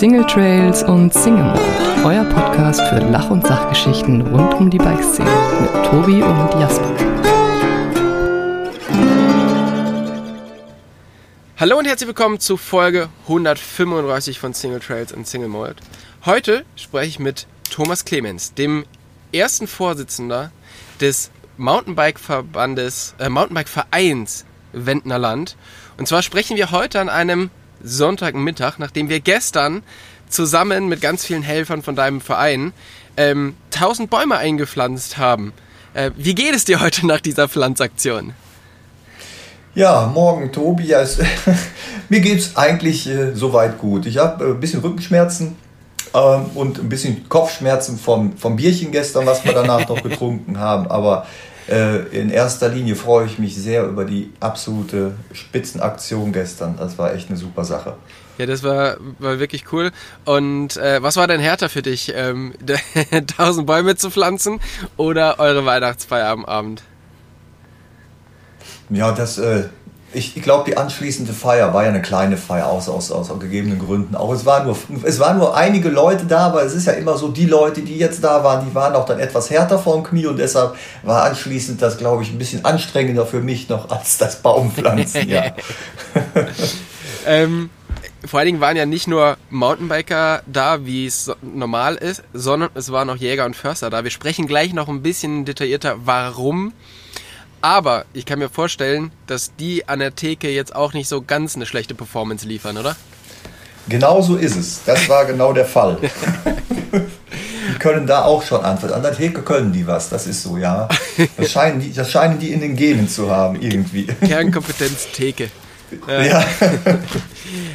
Single Trails und Single Mode, euer Podcast für Lach- und Sachgeschichten rund um die Bikeszene mit Tobi und Jasper. Hallo und herzlich willkommen zu Folge 135 von Single Trails und Single Mold. Heute spreche ich mit Thomas Clemens, dem ersten Vorsitzender des Mountainbike-Verbandes, äh, Mountainbike-Vereins Wendner Land. Und zwar sprechen wir heute an einem Sonntagmittag, nachdem wir gestern zusammen mit ganz vielen Helfern von deinem Verein ähm, 1000 Bäume eingepflanzt haben. Äh, wie geht es dir heute nach dieser Pflanzaktion? Ja, morgen, Tobias. Mir geht es eigentlich äh, soweit gut. Ich habe äh, ein bisschen Rückenschmerzen ähm, und ein bisschen Kopfschmerzen vom, vom Bierchen gestern, was wir danach noch getrunken haben. Aber in erster Linie freue ich mich sehr über die absolute Spitzenaktion gestern. Das war echt eine super Sache. Ja, das war, war wirklich cool. Und äh, was war denn härter für dich? Ähm, 1000 Bäume zu pflanzen oder eure Weihnachtsfeier am Abend? Ja, das, äh, ich, ich glaube, die anschließende Feier war ja eine kleine Feier aus, aus, aus gegebenen Gründen. Auch es waren, nur, es waren nur einige Leute da, aber es ist ja immer so, die Leute, die jetzt da waren, die waren auch dann etwas härter vom Knie und deshalb war anschließend das, glaube ich, ein bisschen anstrengender für mich noch als das Baumpflanzen. ja. ähm, vor allen Dingen waren ja nicht nur Mountainbiker da, wie es normal ist, sondern es waren auch Jäger und Förster da. Wir sprechen gleich noch ein bisschen detaillierter, warum aber ich kann mir vorstellen, dass die an der Theke jetzt auch nicht so ganz eine schlechte Performance liefern, oder? Genau so ist es. Das war genau der Fall. die können da auch schon antworten. An der Theke können die was, das ist so, ja. Das scheinen die, das scheinen die in den Genen zu haben, irgendwie. Kernkompetenz Theke. Äh, ja.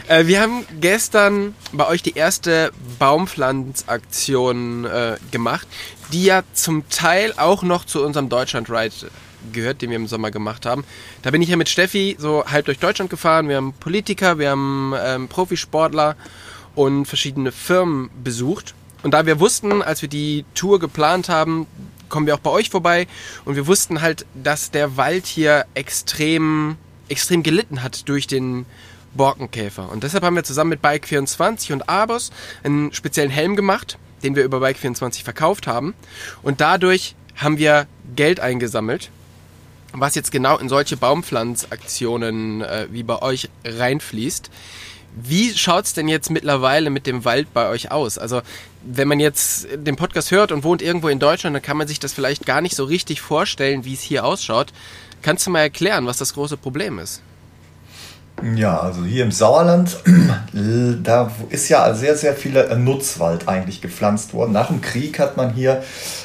äh, wir haben gestern bei euch die erste Baumpflanzaktion äh, gemacht, die ja zum Teil auch noch zu unserem Deutschland Ride gehört, den wir im Sommer gemacht haben. Da bin ich ja mit Steffi so halb durch Deutschland gefahren. Wir haben Politiker, wir haben ähm, Profisportler und verschiedene Firmen besucht. Und da wir wussten, als wir die Tour geplant haben, kommen wir auch bei euch vorbei. Und wir wussten halt, dass der Wald hier extrem, extrem gelitten hat durch den Borkenkäfer. Und deshalb haben wir zusammen mit Bike24 und Abos einen speziellen Helm gemacht, den wir über Bike24 verkauft haben. Und dadurch haben wir Geld eingesammelt was jetzt genau in solche Baumpflanzaktionen äh, wie bei euch reinfließt. Wie schaut es denn jetzt mittlerweile mit dem Wald bei euch aus? Also wenn man jetzt den Podcast hört und wohnt irgendwo in Deutschland, dann kann man sich das vielleicht gar nicht so richtig vorstellen, wie es hier ausschaut. Kannst du mal erklären, was das große Problem ist? Ja, also hier im Sauerland, da ist ja sehr, sehr viel Nutzwald eigentlich gepflanzt worden. Nach dem Krieg hat man hier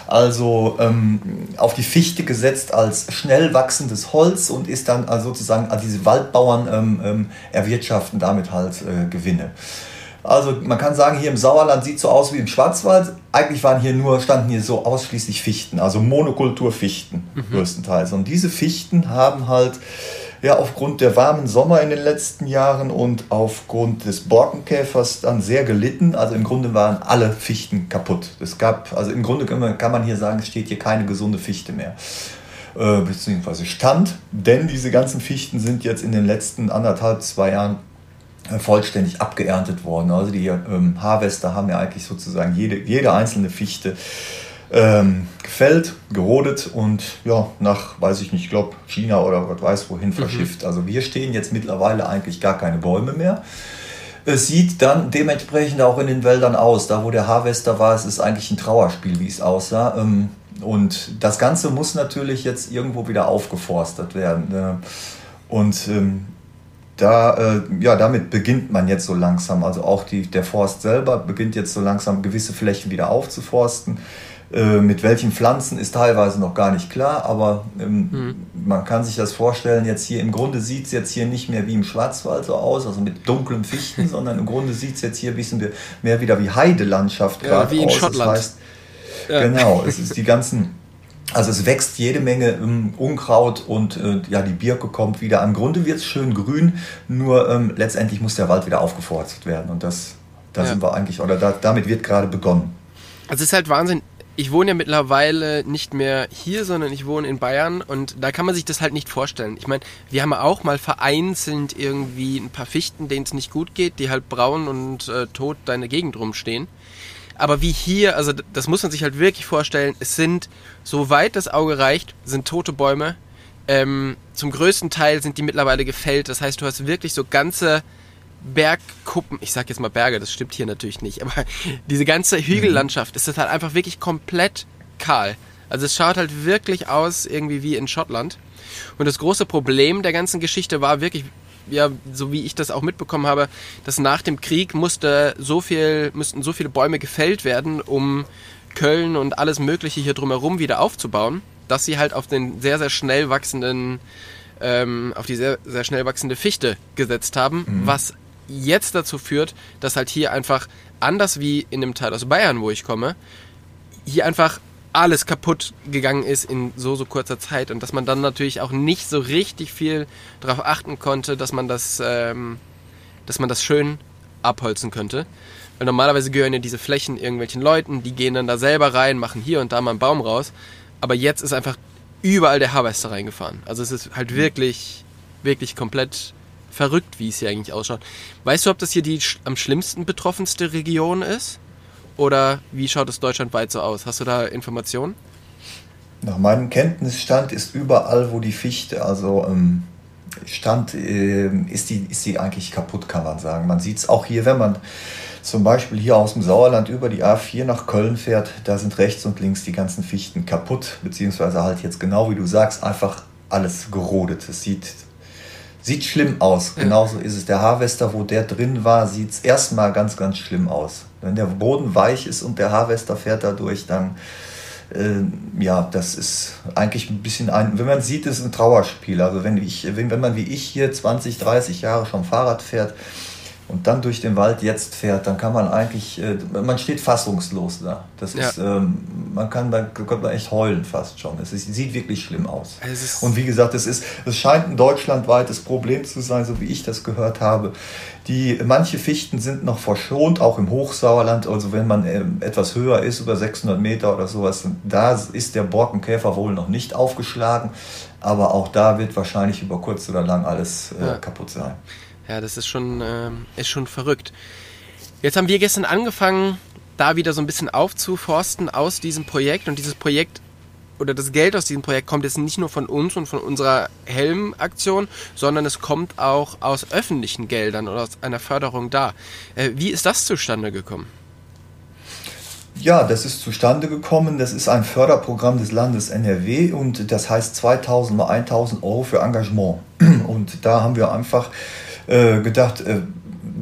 also ähm, auf die Fichte gesetzt als schnell wachsendes Holz und ist dann also sozusagen also diese Waldbauern ähm, ähm, erwirtschaften damit halt äh, Gewinne. Also man kann sagen, hier im Sauerland sieht so aus wie im Schwarzwald. Eigentlich waren hier nur, standen hier so ausschließlich Fichten, also Monokulturfichten mhm. größtenteils. Und diese Fichten haben halt ja aufgrund der warmen Sommer in den letzten Jahren und aufgrund des Borkenkäfers dann sehr gelitten. Also im Grunde waren alle Fichten kaputt. Es gab, also im Grunde kann man hier sagen, es steht hier keine gesunde Fichte mehr. Äh, beziehungsweise stand, denn diese ganzen Fichten sind jetzt in den letzten anderthalb, zwei Jahren äh, vollständig abgeerntet worden. Also die ähm, Harvester haben ja eigentlich sozusagen jede, jede einzelne Fichte ähm, gefällt, gerodet und ja, nach, weiß ich nicht, ich glaube China oder Gott weiß wohin mhm. verschifft. Mhm. Also wir stehen jetzt mittlerweile eigentlich gar keine Bäume mehr. Es sieht dann dementsprechend auch in den Wäldern aus. Da, wo der Harvester war, es ist eigentlich ein Trauerspiel, wie es aussah. Ähm, und das Ganze muss natürlich jetzt irgendwo wieder aufgeforstet werden. Äh, und ähm, da, äh, ja, damit beginnt man jetzt so langsam. Also auch die, der Forst selber beginnt jetzt so langsam gewisse Flächen wieder aufzuforsten. Äh, mit welchen Pflanzen ist teilweise noch gar nicht klar, aber ähm, mhm. man kann sich das vorstellen, jetzt hier im Grunde sieht es jetzt hier nicht mehr wie im Schwarzwald so aus, also mit dunklen Fichten, sondern im Grunde sieht es jetzt hier ein bisschen mehr wieder wie Heidelandschaft gerade ja, wie in aus. Schottland. Das heißt, ja. Genau, es ist die ganzen also es wächst jede Menge ähm, Unkraut und äh, ja, die Birke kommt wieder. Im Grunde wird es schön grün, nur ähm, letztendlich muss der Wald wieder aufgeforstet werden. Und das, da ja. sind wir eigentlich, oder da, damit wird gerade begonnen. Also es ist halt Wahnsinn, ich wohne ja mittlerweile nicht mehr hier, sondern ich wohne in Bayern und da kann man sich das halt nicht vorstellen. Ich meine, wir haben auch mal vereinzelt irgendwie ein paar Fichten, denen es nicht gut geht, die halt braun und äh, tot deine Gegend rumstehen. Aber wie hier, also das muss man sich halt wirklich vorstellen, es sind, soweit das Auge reicht, sind tote Bäume. Ähm, zum größten Teil sind die mittlerweile gefällt. Das heißt, du hast wirklich so ganze Bergkuppen, ich sag jetzt mal Berge, das stimmt hier natürlich nicht, aber diese ganze Hügellandschaft ist das halt einfach wirklich komplett kahl. Also es schaut halt wirklich aus irgendwie wie in Schottland. Und das große Problem der ganzen Geschichte war wirklich, ja, so wie ich das auch mitbekommen habe, dass nach dem Krieg musste so viel, mussten so viele Bäume gefällt werden, um Köln und alles Mögliche hier drumherum wieder aufzubauen, dass sie halt auf den sehr, sehr schnell wachsenden, ähm, auf die sehr, sehr schnell wachsende Fichte gesetzt haben, mhm. was jetzt dazu führt, dass halt hier einfach, anders wie in dem Teil aus Bayern, wo ich komme, hier einfach alles kaputt gegangen ist in so, so kurzer Zeit und dass man dann natürlich auch nicht so richtig viel darauf achten konnte, dass man das, ähm, dass man das schön abholzen könnte. Weil normalerweise gehören ja diese Flächen irgendwelchen Leuten, die gehen dann da selber rein, machen hier und da mal einen Baum raus. Aber jetzt ist einfach überall der Harvester reingefahren. Also es ist halt wirklich, wirklich komplett verrückt, wie es hier eigentlich ausschaut. Weißt du, ob das hier die am schlimmsten betroffenste Region ist? Oder wie schaut es deutschlandweit so aus? Hast du da Informationen? Nach meinem Kenntnisstand ist überall, wo die Fichte, also ähm, stand, äh, ist, die, ist die eigentlich kaputt, kann man sagen. Man sieht es auch hier, wenn man zum Beispiel hier aus dem Sauerland über die A4 nach Köln fährt, da sind rechts und links die ganzen Fichten kaputt, beziehungsweise halt jetzt genau wie du sagst, einfach alles gerodet. Es sieht Sieht schlimm aus. Genauso ist es. Der Harvester, wo der drin war, sieht es erstmal ganz, ganz schlimm aus. Wenn der Boden weich ist und der Harvester fährt da durch, dann, äh, ja, das ist eigentlich ein bisschen ein, wenn man sieht, ist ein Trauerspiel. Also wenn ich, wenn, wenn man wie ich hier 20, 30 Jahre schon Fahrrad fährt, und dann durch den Wald jetzt fährt, dann kann man eigentlich, äh, man steht fassungslos da. Das ja. ist, ähm, man kann, da könnte man echt heulen fast schon. Es ist, sieht wirklich schlimm aus. Und wie gesagt, es ist, es scheint ein deutschlandweites Problem zu sein, so wie ich das gehört habe. Die, manche Fichten sind noch verschont, auch im Hochsauerland, also wenn man äh, etwas höher ist, über 600 Meter oder sowas, da ist der Borkenkäfer wohl noch nicht aufgeschlagen, aber auch da wird wahrscheinlich über kurz oder lang alles äh, ja. kaputt sein. Ja, das ist schon, äh, ist schon verrückt. Jetzt haben wir gestern angefangen, da wieder so ein bisschen aufzuforsten aus diesem Projekt. Und dieses Projekt oder das Geld aus diesem Projekt kommt jetzt nicht nur von uns und von unserer Helm-Aktion, sondern es kommt auch aus öffentlichen Geldern oder aus einer Förderung da. Äh, wie ist das zustande gekommen? Ja, das ist zustande gekommen. Das ist ein Förderprogramm des Landes NRW und das heißt 2000 mal 1000 Euro für Engagement. Und da haben wir einfach äh, gedacht, äh,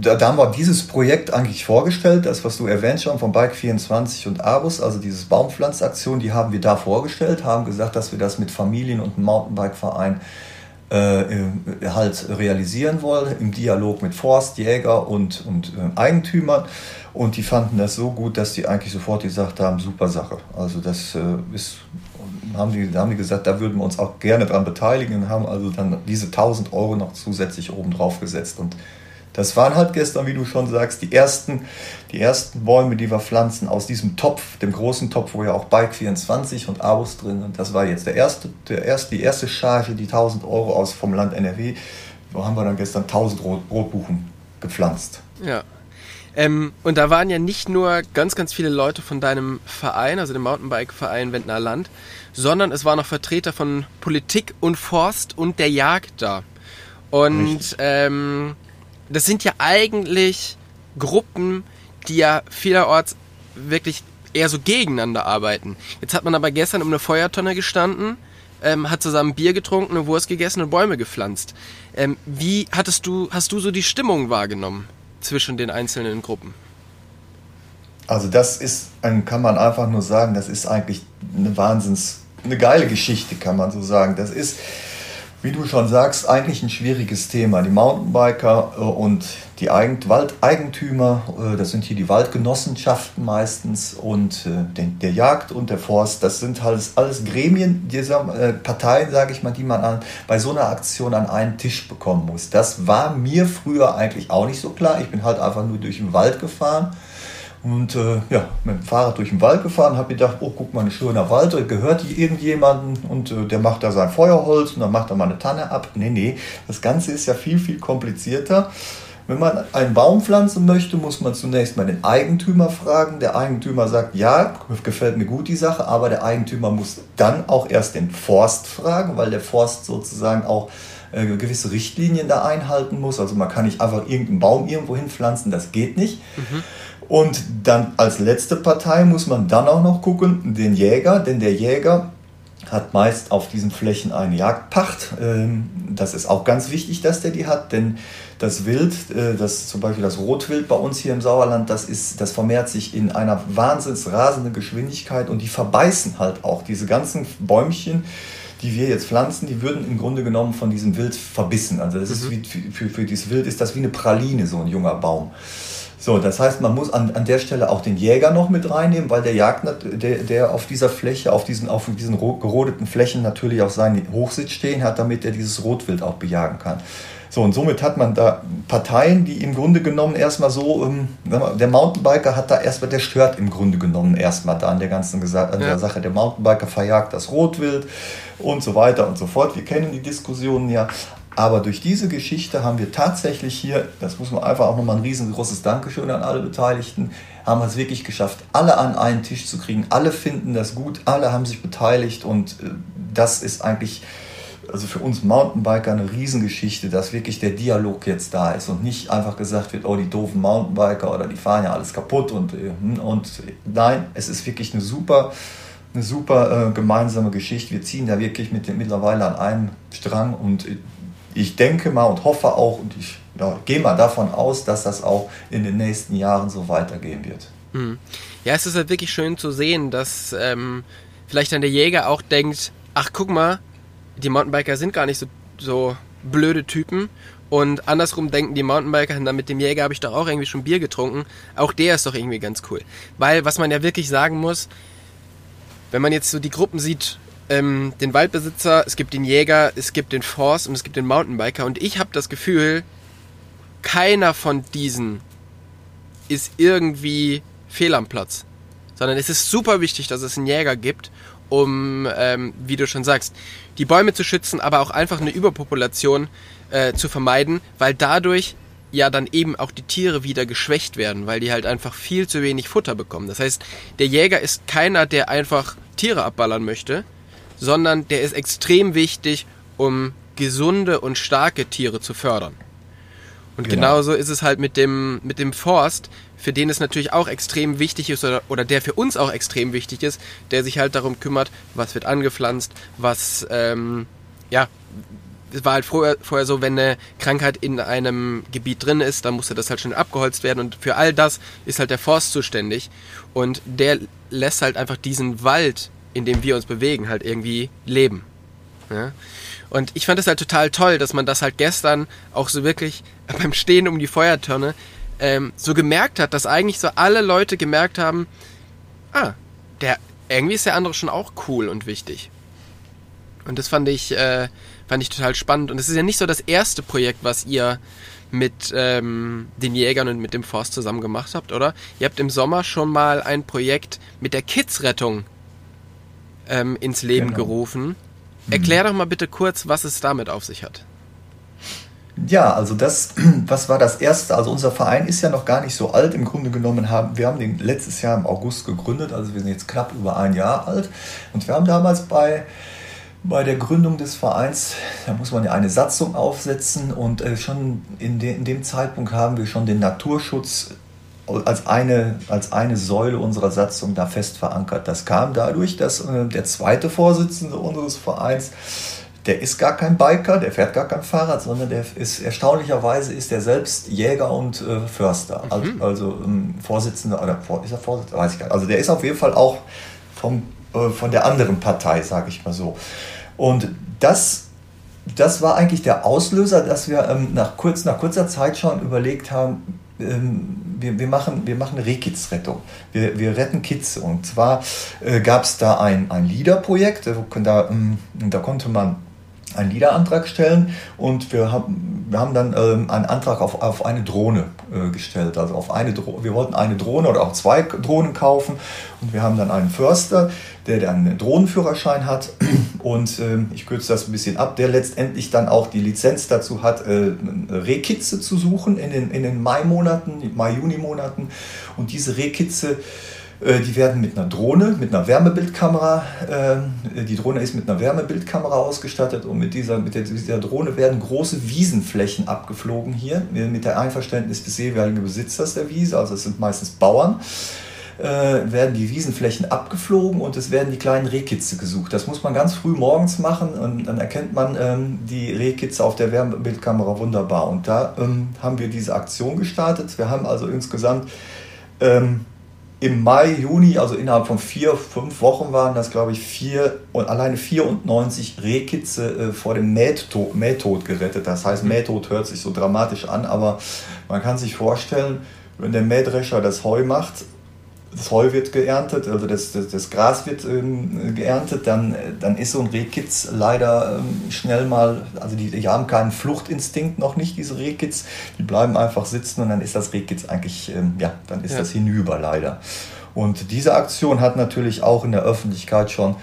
da, da, haben wir dieses Projekt eigentlich vorgestellt, das, was du erwähnt schon von Bike24 und Abus, also dieses Baumpflanzaktion, die haben wir da vorgestellt, haben gesagt, dass wir das mit Familien und Mountainbike-Verein äh, äh, halt realisieren wollen, im Dialog mit Forstjäger und, und äh, Eigentümern. Und die fanden das so gut, dass die eigentlich sofort gesagt haben, super Sache. Also das äh, ist haben die, haben die gesagt, da würden wir uns auch gerne dran beteiligen und haben also dann diese 1000 Euro noch zusätzlich oben drauf gesetzt. Und das waren halt gestern, wie du schon sagst, die ersten, die ersten Bäume, die wir pflanzen aus diesem Topf, dem großen Topf, wo ja auch Bike 24 und Abus drin sind. Das war jetzt der erste, der erste, die erste Charge, die 1000 Euro aus vom Land NRW. So haben wir dann gestern 1000 Rot Rotbuchen gepflanzt. Ja, ähm, und da waren ja nicht nur ganz, ganz viele Leute von deinem Verein, also dem Mountainbike-Verein Wendner Land, sondern es waren auch Vertreter von Politik und Forst und der Jagd da. Und ähm, das sind ja eigentlich Gruppen, die ja vielerorts wirklich eher so gegeneinander arbeiten. Jetzt hat man aber gestern um eine Feuertonne gestanden, ähm, hat zusammen Bier getrunken, eine Wurst gegessen und Bäume gepflanzt. Ähm, wie hattest du, hast du so die Stimmung wahrgenommen zwischen den einzelnen Gruppen? Also das ist, kann man einfach nur sagen, das ist eigentlich eine Wahnsinns eine geile Geschichte, kann man so sagen. Das ist, wie du schon sagst, eigentlich ein schwieriges Thema. Die Mountainbiker äh, und die Waldeigentümer, äh, das sind hier die Waldgenossenschaften meistens und äh, der Jagd und der Forst, das sind halt alles Gremien, dieser Parteien, sage ich mal, die man an, bei so einer Aktion an einen Tisch bekommen muss. Das war mir früher eigentlich auch nicht so klar. Ich bin halt einfach nur durch den Wald gefahren Und äh, ja, mit dem Fahrrad durch den Wald gefahren, habe gedacht, oh, guck mal, ein schöner Wald, gehört die irgendjemandem und äh, der macht da sein Feuerholz und dann macht er mal eine Tanne ab. Nee, nee, das Ganze ist ja viel, viel komplizierter. Wenn man einen Baum pflanzen möchte, muss man zunächst mal den Eigentümer fragen. Der Eigentümer sagt, ja, gefällt mir gut die Sache, aber der Eigentümer muss dann auch erst den Forst fragen, weil der Forst sozusagen auch äh, gewisse Richtlinien da einhalten muss. Also man kann nicht einfach irgendeinen Baum irgendwo hinpflanzen, das geht nicht. Mhm. Und dann als letzte Partei muss man dann auch noch gucken, den Jäger, denn der Jäger hat meist auf diesen Flächen eine Jagdpacht. Ähm, das ist auch ganz wichtig, dass der die hat, denn das Wild, äh, das zum Beispiel das Rotwild bei uns hier im Sauerland, das, ist, das vermehrt sich in einer wahnsinns rasenden Geschwindigkeit und die verbeißen halt auch diese ganzen Bäumchen, die wir jetzt pflanzen, die würden im Grunde genommen von diesem Wild verbissen. Also das mhm. ist wie, für, für, für dieses Wild ist das wie eine Praline, so ein junger Baum. So, das heißt, man muss an, an der Stelle auch den Jäger noch mit reinnehmen, weil der Jagd, der, der auf dieser Fläche, auf diesen, auf diesen gerodeten Flächen natürlich auch seinen Hochsitz stehen hat, damit er dieses Rotwild auch bejagen kann. So, und somit hat man da Parteien, die im Grunde genommen erstmal so, ähm, der Mountainbiker hat da erstmal, der stört im Grunde genommen erstmal da an der ganzen an der ja. Sache. Der Mountainbiker verjagt das Rotwild und so weiter und so fort. Wir kennen die Diskussionen ja. Aber durch diese Geschichte haben wir tatsächlich hier, das muss man einfach auch nochmal ein riesengroßes Dankeschön an alle Beteiligten, haben wir es wirklich geschafft, alle an einen Tisch zu kriegen. Alle finden das gut, alle haben sich beteiligt und äh, das ist eigentlich also für uns Mountainbiker eine Riesengeschichte, dass wirklich der Dialog jetzt da ist und nicht einfach gesagt wird, oh, die doofen Mountainbiker oder die fahren ja alles kaputt und, äh, hm, und nein, es ist wirklich eine super, eine super äh, gemeinsame Geschichte. Wir ziehen da wirklich mit, mittlerweile an einem Strang und äh, ich denke mal und hoffe auch und ich ja, gehe mal davon aus, dass das auch in den nächsten Jahren so weitergehen wird. Mhm. Ja, es ist halt wirklich schön zu sehen, dass ähm, vielleicht dann der Jäger auch denkt, ach guck mal, die Mountainbiker sind gar nicht so, so blöde Typen und andersrum denken die Mountainbiker, na, mit dem Jäger habe ich doch auch irgendwie schon Bier getrunken. Auch der ist doch irgendwie ganz cool. Weil, was man ja wirklich sagen muss, wenn man jetzt so die Gruppen sieht, ähm, den Waldbesitzer, es gibt den Jäger, es gibt den Forst und es gibt den Mountainbiker. Und ich habe das Gefühl, keiner von diesen ist irgendwie fehl am Platz. Sondern es ist super wichtig, dass es einen Jäger gibt, um, ähm, wie du schon sagst, die Bäume zu schützen, aber auch einfach eine Überpopulation äh, zu vermeiden, weil dadurch ja dann eben auch die Tiere wieder geschwächt werden, weil die halt einfach viel zu wenig Futter bekommen. Das heißt, der Jäger ist keiner, der einfach Tiere abballern möchte, sondern der ist extrem wichtig, um gesunde und starke Tiere zu fördern. Und genau. genauso ist es halt mit dem, mit dem Forst, für den es natürlich auch extrem wichtig ist oder, oder der für uns auch extrem wichtig ist, der sich halt darum kümmert, was wird angepflanzt, was, ähm, ja, es war halt vorher, vorher so, wenn eine Krankheit in einem Gebiet drin ist, dann musste das halt schon abgeholzt werden und für all das ist halt der Forst zuständig und der lässt halt einfach diesen Wald in dem wir uns bewegen, halt irgendwie leben. Ja? Und ich fand es halt total toll, dass man das halt gestern auch so wirklich beim Stehen um die Feuertonne ähm, so gemerkt hat, dass eigentlich so alle Leute gemerkt haben, ah, der irgendwie ist der andere schon auch cool und wichtig. Und das fand ich, äh, fand ich total spannend. Und es ist ja nicht so das erste Projekt, was ihr mit ähm, den Jägern und mit dem Forst zusammen gemacht habt, oder? Ihr habt im Sommer schon mal ein Projekt mit der Kidsrettung ähm, ins Leben genau. gerufen. Erklär doch mal bitte kurz, was es damit auf sich hat. Ja, also das, was war das erste? Also unser Verein ist ja noch gar nicht so alt. Im Grunde genommen haben wir haben den letztes Jahr im August gegründet, also wir sind jetzt knapp über ein Jahr alt. Und wir haben damals bei bei der Gründung des Vereins, da muss man ja eine Satzung aufsetzen und äh, schon in, de, in dem Zeitpunkt haben wir schon den Naturschutz als eine, als eine Säule unserer Satzung da fest verankert. Das kam dadurch, dass äh, der zweite Vorsitzende unseres Vereins, der ist gar kein Biker, der fährt gar kein Fahrrad, sondern der ist erstaunlicherweise ist er selbst Jäger und äh, Förster. Mhm. Also, also ähm, Vorsitzender oder ist er Vorsitzender? Weiß ich gar nicht. Also der ist auf jeden Fall auch vom, äh, von der anderen Partei, sage ich mal so. Und das das war eigentlich der Auslöser, dass wir ähm, nach, kurz, nach kurzer Zeit schon überlegt haben, ähm, wir, wir, machen, wir machen Rehkids-Rettung. Wir, wir retten Kids. Und zwar äh, gab es da ein, ein LIDA-Projekt, da, ähm, da konnte man einen Liederantrag stellen und wir haben, wir haben dann ähm, einen Antrag auf, auf eine Drohne äh, gestellt. Also auf eine Dro wir wollten eine Drohne oder auch zwei Drohnen kaufen und wir haben dann einen Förster, der, der einen Drohnenführerschein hat und äh, ich kürze das ein bisschen ab, der letztendlich dann auch die Lizenz dazu hat, äh, Rehkitze zu suchen in den, in den Mai-Monaten, Mai-Juni-Monaten und diese Rehkitze die werden mit einer Drohne, mit einer Wärmebildkamera, äh, die Drohne ist mit einer Wärmebildkamera ausgestattet und mit dieser, mit dieser Drohne werden große Wiesenflächen abgeflogen hier, mit der Einverständnis des jeweiligen Besitzers der Wiese, also es sind meistens Bauern, äh, werden die Wiesenflächen abgeflogen und es werden die kleinen Rehkitze gesucht. Das muss man ganz früh morgens machen und dann erkennt man ähm, die Rehkitze auf der Wärmebildkamera wunderbar. Und da ähm, haben wir diese Aktion gestartet. Wir haben also insgesamt ähm, im Mai, Juni, also innerhalb von vier, fünf Wochen waren das, glaube ich, vier und alleine 94 Rehkitze äh, vor dem Mähtod, Mähtod gerettet. Das heißt, mhm. Mähtod hört sich so dramatisch an, aber man kann sich vorstellen, wenn der Mähdrescher das Heu macht Heu wird geerntet, also das, das, das Gras wird ähm, geerntet, dann, dann ist so ein Rehkitz leider ähm, schnell mal, also die, die haben keinen Fluchtinstinkt noch nicht, diese Rehkitz, die bleiben einfach sitzen und dann ist das Rehkitz eigentlich, ähm, ja, dann ist ja. das hinüber leider. Und diese Aktion hat natürlich auch in der Öffentlichkeit schon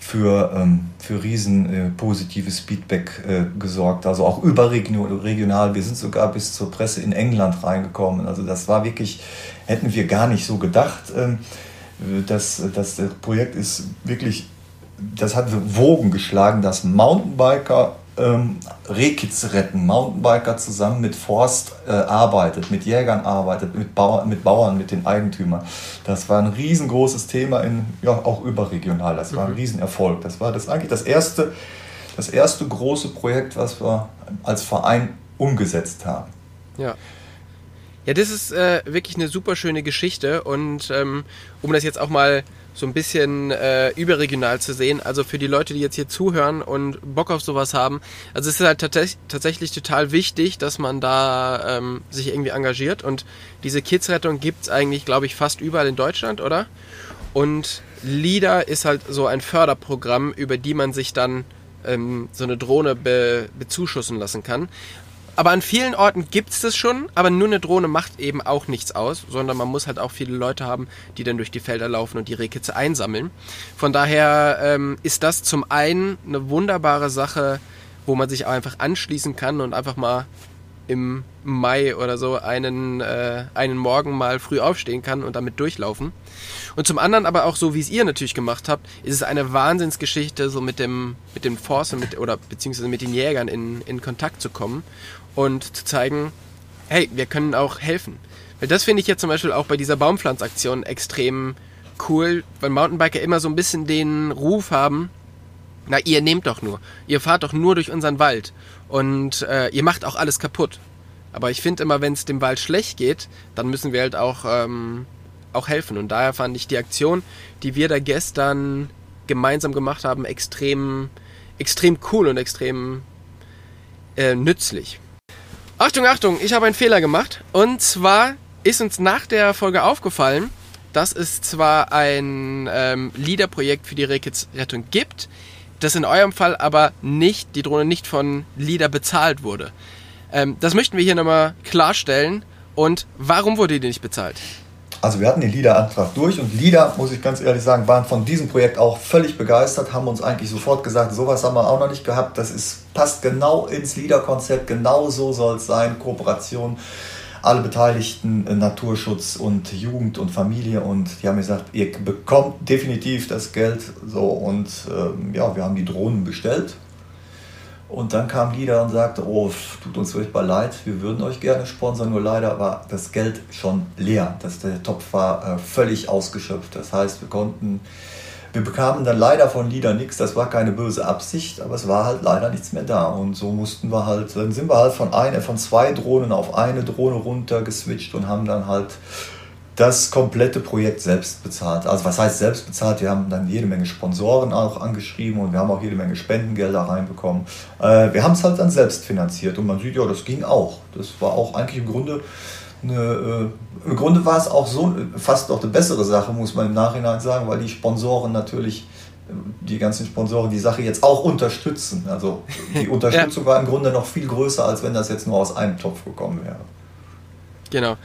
für, ähm, für riesen äh, positives Feedback äh, gesorgt, also auch überregional. Wir sind sogar bis zur Presse in England reingekommen. Also das war wirklich, hätten wir gar nicht so gedacht. Ähm, das, das Projekt ist wirklich, das hat Wogen geschlagen, dass Mountainbiker ähm, Rehkitze retten, Mountainbiker zusammen mit Forst äh, arbeitet, mit Jägern arbeitet, mit, Bauern, mit Bauern, mit den Eigentümern. Das war ein riesengroßes Thema, in, ja, auch überregional. Das war ein mhm. Riesenerfolg. Das war das eigentlich das erste, das erste große Projekt, was wir als Verein umgesetzt haben. Ja. Ja, das ist äh, wirklich eine super schöne Geschichte und ähm, um das jetzt auch mal so ein bisschen äh, überregional zu sehen. Also für die Leute, die jetzt hier zuhören und Bock auf sowas haben. Also es ist halt tatsächlich total wichtig, dass man da ähm, sich irgendwie engagiert. Und diese Kidsrettung gibt es eigentlich, glaube ich, fast überall in Deutschland, oder? Und LIDA ist halt so ein Förderprogramm, über die man sich dann ähm, so eine Drohne be bezuschussen lassen kann. Aber an vielen Orten gibt es das schon, aber nur eine Drohne macht eben auch nichts aus, sondern man muss halt auch viele Leute haben, die dann durch die Felder laufen und die Rehkitze einsammeln. Von daher ähm, ist das zum einen eine wunderbare Sache, wo man sich auch einfach anschließen kann und einfach mal im Mai oder so einen, äh, einen Morgen mal früh aufstehen kann und damit durchlaufen. Und zum anderen aber auch so, wie es ihr natürlich gemacht habt, ist es eine Wahnsinnsgeschichte, so mit dem, mit dem Force mit, oder beziehungsweise mit den Jägern in, in Kontakt zu kommen und zu zeigen, hey, wir können auch helfen. Weil das finde ich jetzt zum Beispiel auch bei dieser Baumpflanzaktion extrem cool, weil Mountainbiker immer so ein bisschen den Ruf haben, na, ihr nehmt doch nur. Ihr fahrt doch nur durch unseren Wald. Und äh, ihr macht auch alles kaputt. Aber ich finde immer, wenn es dem Wald schlecht geht, dann müssen wir halt auch, ähm, auch helfen. Und daher fand ich die Aktion, die wir da gestern gemeinsam gemacht haben, extrem, extrem cool und extrem äh, nützlich. Achtung, Achtung, ich habe einen Fehler gemacht. Und zwar ist uns nach der Folge aufgefallen, dass es zwar ein ähm, LIDA-Projekt für die Rehkitzrettung gibt, das in eurem Fall aber nicht, die Drohne nicht von LIDA bezahlt wurde. Ähm, das möchten wir hier nochmal klarstellen. Und warum wurde die nicht bezahlt? Also wir hatten den LIDA-Antrag durch und LIDA, muss ich ganz ehrlich sagen, waren von diesem Projekt auch völlig begeistert, haben uns eigentlich sofort gesagt, sowas haben wir auch noch nicht gehabt, das ist, passt genau ins LIDA-Konzept, genau so soll es sein, Kooperation, alle Beteiligten, äh, Naturschutz und Jugend und Familie und die haben gesagt, ihr bekommt definitiv das Geld so und ähm, ja, wir haben die Drohnen bestellt, und dann kam Lieder und sagte, oh, tut uns furchtbar leid, wir würden euch gerne sponsern, nur leider war das Geld schon leer. Das, der Topf war äh, völlig ausgeschöpft. Das heißt, wir konnten, wir bekamen dann leider von Lieder nichts. Das war keine böse Absicht, aber es war halt leider nichts mehr da. Und so mussten wir halt, dann sind wir halt von, eine, von zwei Drohnen auf eine Drohne runter geswitcht und haben dann halt das komplette Projekt selbst bezahlt. Also was heißt selbst bezahlt? Wir haben dann jede Menge Sponsoren auch angeschrieben und wir haben auch jede Menge Spendengelder reinbekommen. Äh, wir haben es halt dann selbst finanziert und man sieht, ja, das ging auch. Das war auch eigentlich im Grunde eine, äh, im Grunde war es auch so fast auch eine bessere Sache, muss man im Nachhinein sagen, weil die Sponsoren natürlich die ganzen Sponsoren die Sache jetzt auch unterstützen. Also die Unterstützung ja. war im Grunde noch viel größer, als wenn das jetzt nur aus einem Topf gekommen wäre. Genau.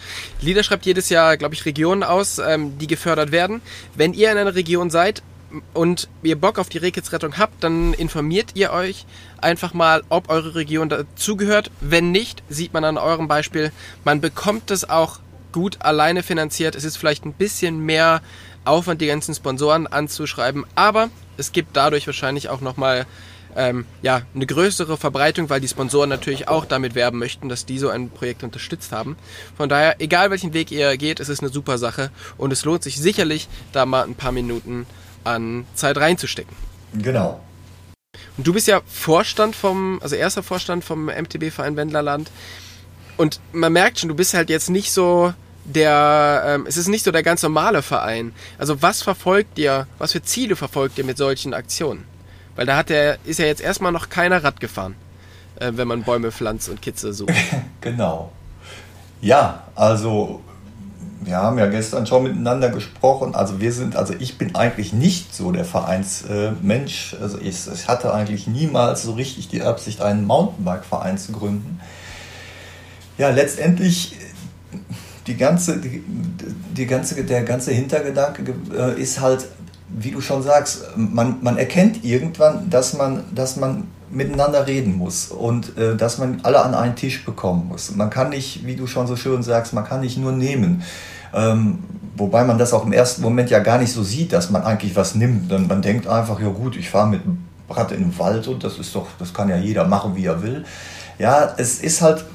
Lieder schreibt jedes Jahr, glaube ich, Regionen aus, ähm, die gefördert werden. Wenn ihr in einer Region seid und ihr Bock auf die Rehkitzrettung habt, dann informiert ihr euch einfach mal, ob eure Region dazugehört. Wenn nicht, sieht man an eurem Beispiel, man bekommt es auch gut alleine finanziert. Es ist vielleicht ein bisschen mehr Aufwand, die ganzen Sponsoren anzuschreiben, aber es gibt dadurch wahrscheinlich auch nochmal ähm, ja, eine größere Verbreitung, weil die Sponsoren natürlich auch damit werben möchten, dass die so ein Projekt unterstützt haben. Von daher, egal welchen Weg ihr geht, es ist eine super Sache und es lohnt sich sicherlich, da mal ein paar Minuten an Zeit reinzustecken. Genau. Und du bist ja Vorstand vom, also erster Vorstand vom MTB-Verein Wendlerland. Und man merkt schon, du bist halt jetzt nicht so der, ähm, es ist nicht so der ganz normale Verein. Also was verfolgt ihr, was für Ziele verfolgt ihr mit solchen Aktionen? Weil da hat der, ist ja jetzt erstmal noch keiner Rad gefahren, äh, wenn man Bäume pflanzt und Kitze sucht. genau. Ja, also wir haben ja gestern schon miteinander gesprochen. Also wir sind, also ich bin eigentlich nicht so der Vereinsmensch. Also ich, ich, hatte eigentlich niemals so richtig die Absicht, einen Mountainbike-Verein zu gründen. Ja, letztendlich die ganze, die, die ganze, der ganze Hintergedanke äh, ist halt, wie du schon sagst, man, man erkennt irgendwann, dass man, dass man miteinander reden muss und äh, dass man alle an einen Tisch bekommen muss. Man kann nicht, wie du schon so schön sagst, man kann nicht nur nehmen. Ähm, wobei man das auch im ersten Moment ja gar nicht so sieht, dass man eigentlich was nimmt. Denn man denkt einfach, ja gut, ich fahre mit Rad in den Wald und das ist doch, das kann ja jeder machen, wie er will. Ja, es ist halt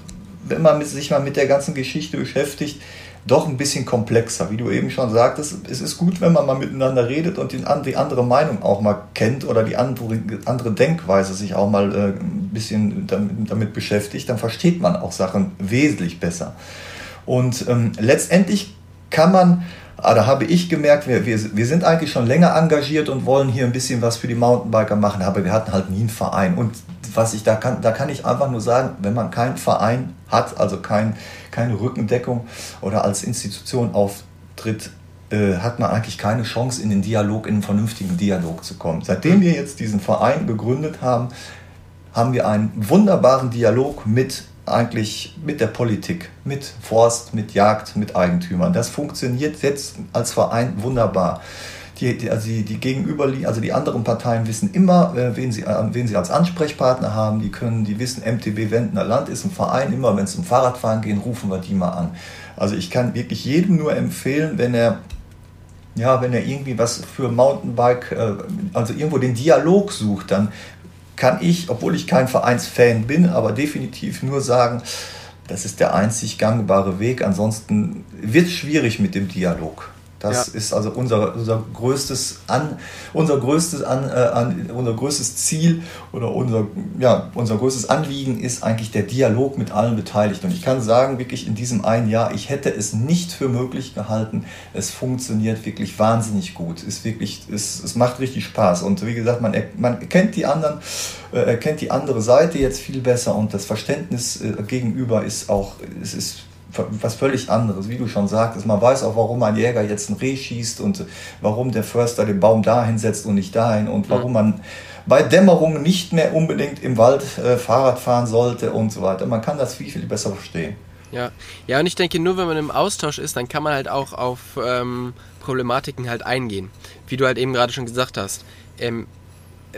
wenn man sich mal mit der ganzen Geschichte beschäftigt, doch ein bisschen komplexer. Wie du eben schon sagtest, es ist gut, wenn man mal miteinander redet und die, andere Meinung auch mal kennt oder die andere, andere Denkweise sich auch mal äh, ein bisschen damit, damit, beschäftigt, dann versteht man auch Sachen wesentlich besser. Und ähm, letztendlich kann man, da habe ich gemerkt, wir, wir, wir sind eigentlich schon länger engagiert und wollen hier ein bisschen was für die Mountainbiker machen, aber wir hatten halt nie einen Verein. Und was ich da kann, da kann ich einfach nur sagen, wenn man keinen Verein hat, also kein, keine Rückendeckung oder als Institution auftritt, äh, hat man eigentlich keine Chance, in den Dialog, in einen vernünftigen Dialog zu kommen. Seitdem wir jetzt diesen Verein gegründet haben, haben wir einen wunderbaren Dialog mit eigentlich mit der Politik, mit Forst, mit Jagd, mit Eigentümern. Das funktioniert jetzt als Verein wunderbar die, die, also die, die gegenüber, also die anderen Parteien wissen immer, äh, wen, sie, äh, wen sie als Ansprechpartner haben. Die können, die wissen, MTB Wendner Land ist ein Verein. Immer wenn es um Fahrradfahren geht, rufen wir die mal an. Also ich kann wirklich jedem nur empfehlen, wenn er ja, wenn er irgendwie was für Mountainbike, äh, also irgendwo den Dialog sucht, dann kann ich, obwohl ich kein Vereinsfan bin, aber definitiv nur sagen, das ist der einzig gangbare Weg. Ansonsten wird es schwierig mit dem Dialog. Das ja. ist also unser, unser größtes an, unser größtes an, äh, an, unser größtes Ziel oder unser, ja, unser größtes Anliegen ist eigentlich der Dialog mit allen Beteiligten. Und ich kann sagen, wirklich in diesem einen Jahr, ich hätte es nicht für möglich gehalten. Es funktioniert wirklich wahnsinnig gut. Es wirklich, es, es macht richtig Spaß. Und wie gesagt, man, man kennt die anderen, äh, erkennt die andere Seite jetzt viel besser und das Verständnis äh, gegenüber ist auch, es ist was völlig anderes, wie du schon sagtest. Man weiß auch, warum ein Jäger jetzt ein Reh schießt und warum der Förster den Baum dahin setzt und nicht dahin und warum man bei Dämmerung nicht mehr unbedingt im Wald äh, Fahrrad fahren sollte und so weiter. Man kann das viel, viel besser verstehen. Ja, ja, und ich denke, nur wenn man im Austausch ist, dann kann man halt auch auf ähm, Problematiken halt eingehen. Wie du halt eben gerade schon gesagt hast. Ähm,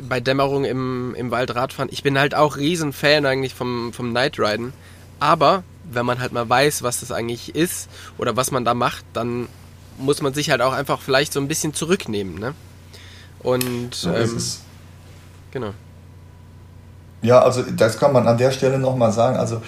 bei Dämmerung im, im Wald Radfahren, ich bin halt auch riesen Fan eigentlich vom, vom Nightriden. Aber wenn man halt mal weiß, was das eigentlich ist oder was man da macht, dann muss man sich halt auch einfach vielleicht so ein bisschen zurücknehmen. Ne? Und so ähm, genau. Ja, also das kann man an der Stelle nochmal sagen. Also